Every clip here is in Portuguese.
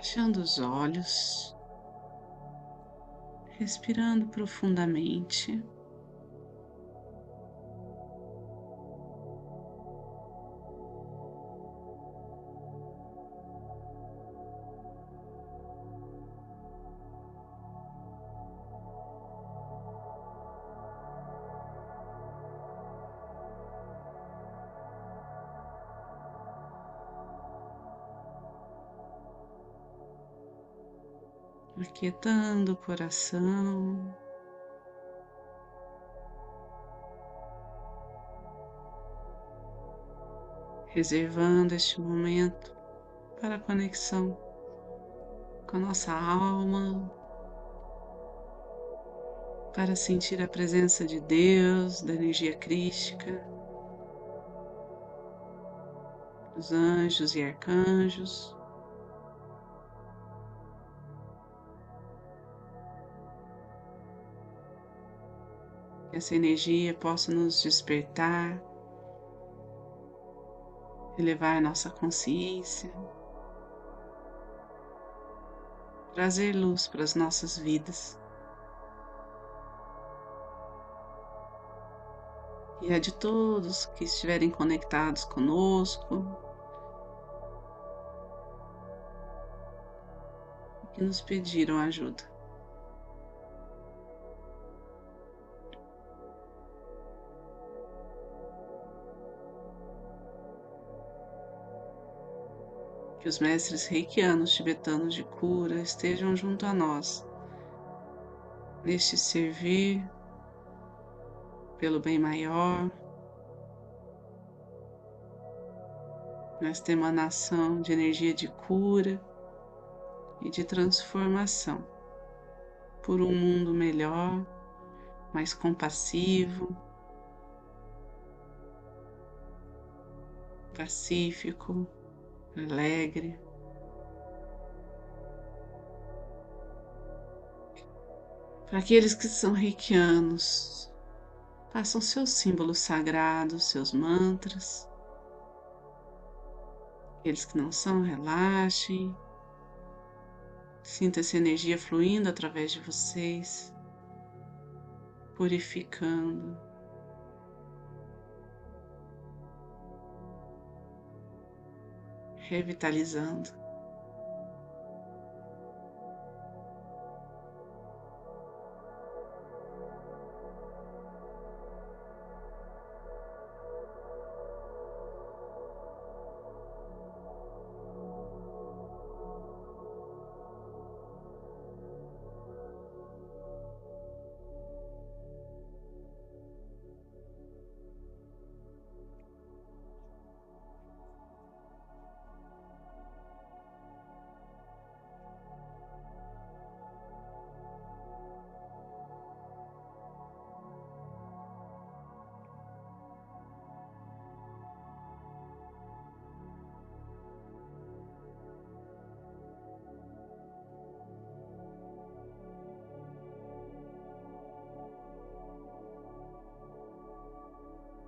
fechando os olhos, respirando profundamente. Aquietando o coração. Reservando este momento para a conexão com a nossa alma, para sentir a presença de Deus, da energia crística, dos anjos e arcanjos. Que essa energia possa nos despertar, elevar a nossa consciência, trazer luz para as nossas vidas. E a de todos que estiverem conectados conosco, que nos pediram ajuda. Que os mestres reikianos tibetanos de cura estejam junto a nós, neste servir pelo bem maior, nesta emanação de energia de cura e de transformação. Por um mundo melhor, mais compassivo, pacífico alegre. Para aqueles que são reikianos, façam seus símbolos sagrados, seus mantras. Aqueles que não são, relaxem. Sinta essa energia fluindo através de vocês, purificando. Revitalizando.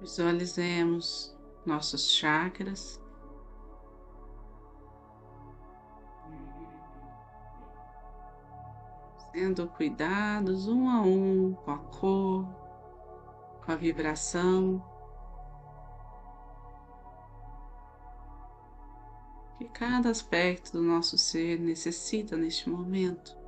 Visualizemos nossos chakras. Sendo cuidados um a um com a cor, com a vibração. Que cada aspecto do nosso ser necessita neste momento.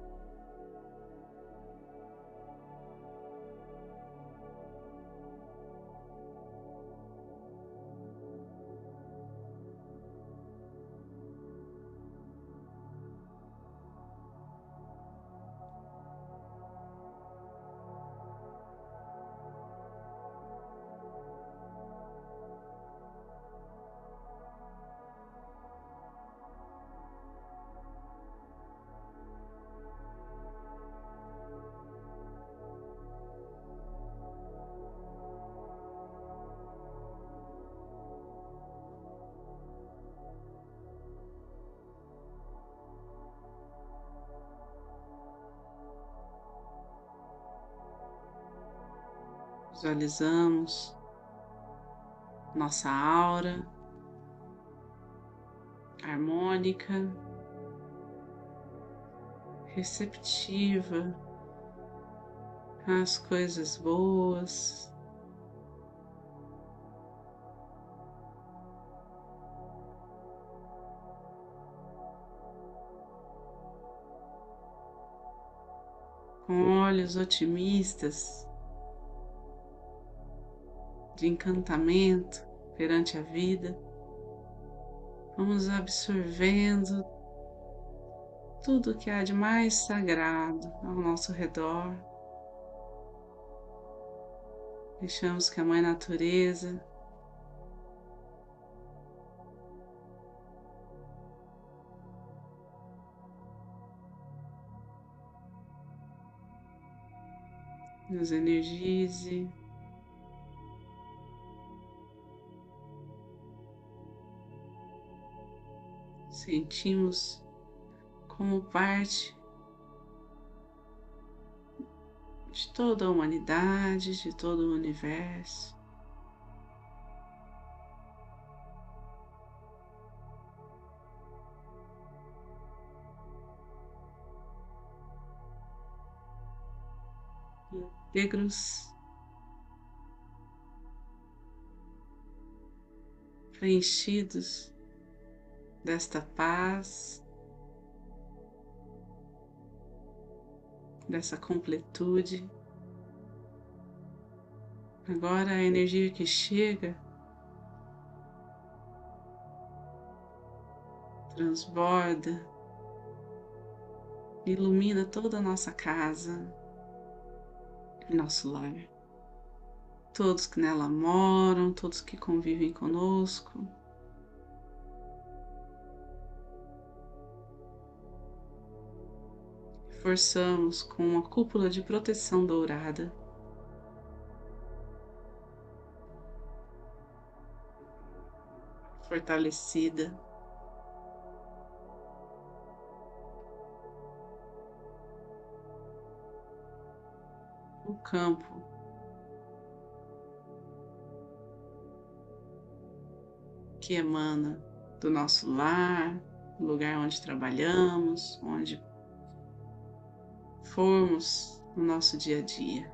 Visualizamos nossa aura harmônica, receptiva às coisas boas. Com olhos otimistas, de encantamento perante a vida, vamos absorvendo tudo que há de mais sagrado ao nosso redor. Deixamos que a Mãe Natureza nos energize. Sentimos como parte de toda a humanidade, de todo o universo. íntegros, preenchidos desta paz, dessa completude. Agora a energia que chega transborda, ilumina toda a nossa casa, nosso lar. Todos que nela moram, todos que convivem conosco. Forçamos com uma cúpula de proteção dourada. Fortalecida. o campo. Que emana do nosso lar, lugar onde trabalhamos, onde formos no nosso dia a dia.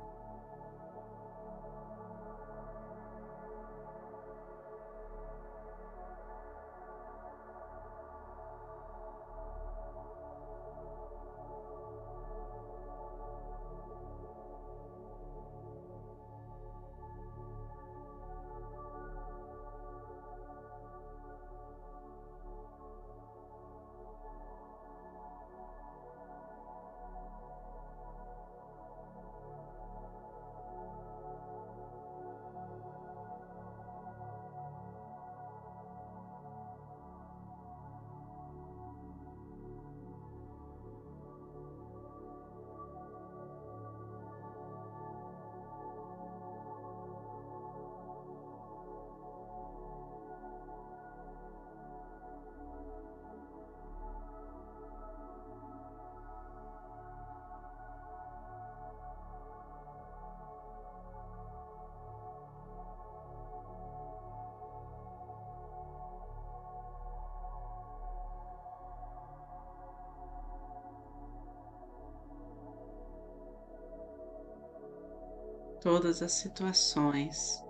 Todas as situações.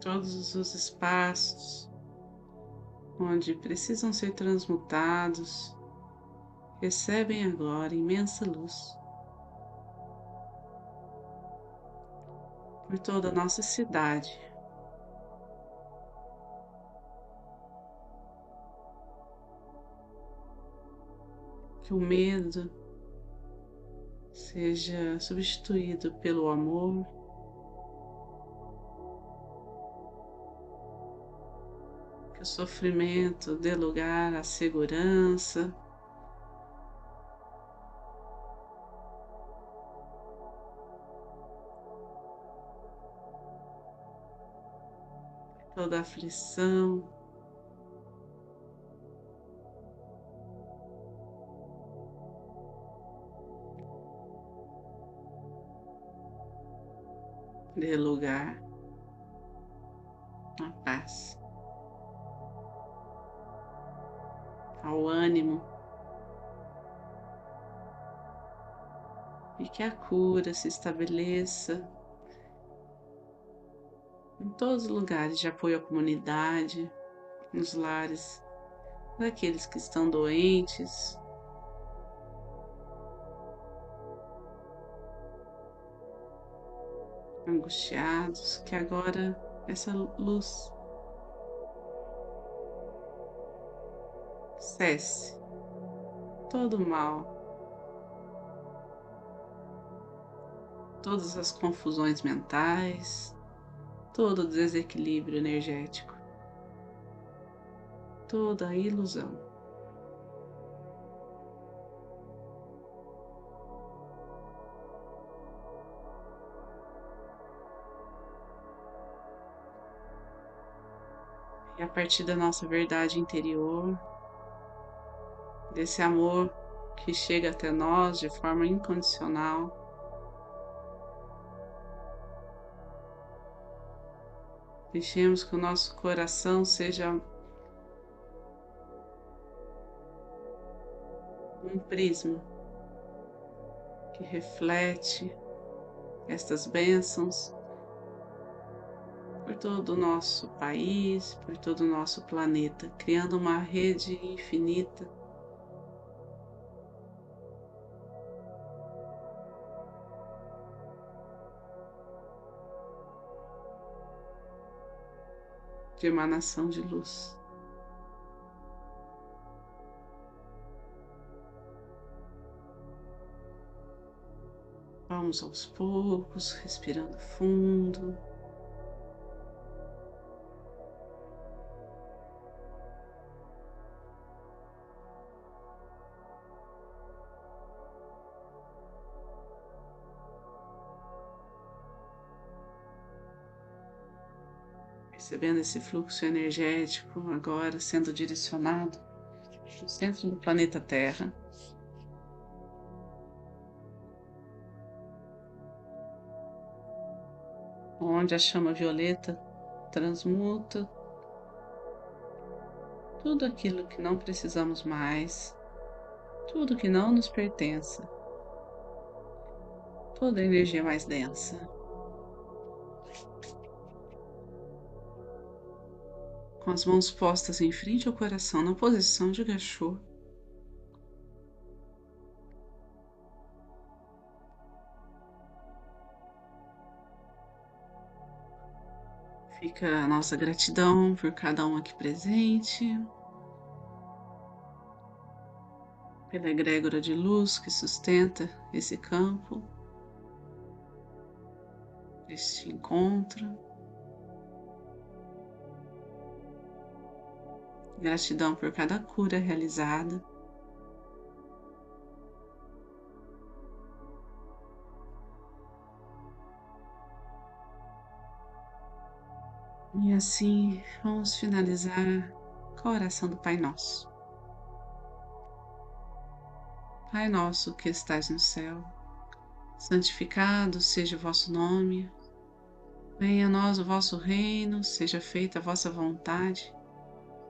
Todos os espaços onde precisam ser transmutados recebem agora imensa luz. Por toda a nossa cidade. Que o medo seja substituído pelo amor. Que o sofrimento dê lugar à segurança. Toda aflição dê lugar à paz. ao ânimo. E que a cura se estabeleça em todos os lugares de apoio à comunidade, nos lares daqueles que estão doentes, angustiados, que agora essa luz cesse todo o mal, todas as confusões mentais, todo o desequilíbrio energético, toda a ilusão. Partir da nossa verdade interior, desse amor que chega até nós de forma incondicional, deixemos que o nosso coração seja um prisma que reflete estas bênçãos por todo o nosso país, por todo o nosso planeta, criando uma rede infinita. De emanação de luz. Vamos aos poucos, respirando fundo. Percebendo esse fluxo energético agora sendo direcionado no centro do planeta Terra. Onde a chama violeta transmuta tudo aquilo que não precisamos mais, tudo que não nos pertence, toda a energia mais densa. Com as mãos postas em frente ao coração na posição de gachô. Fica a nossa gratidão por cada um aqui presente, pela egrégora de luz que sustenta esse campo, este encontro. Gratidão por cada cura realizada. E assim vamos finalizar com a oração do Pai Nosso. Pai nosso que estais no céu, santificado seja o vosso nome. Venha a nós o vosso reino, seja feita a vossa vontade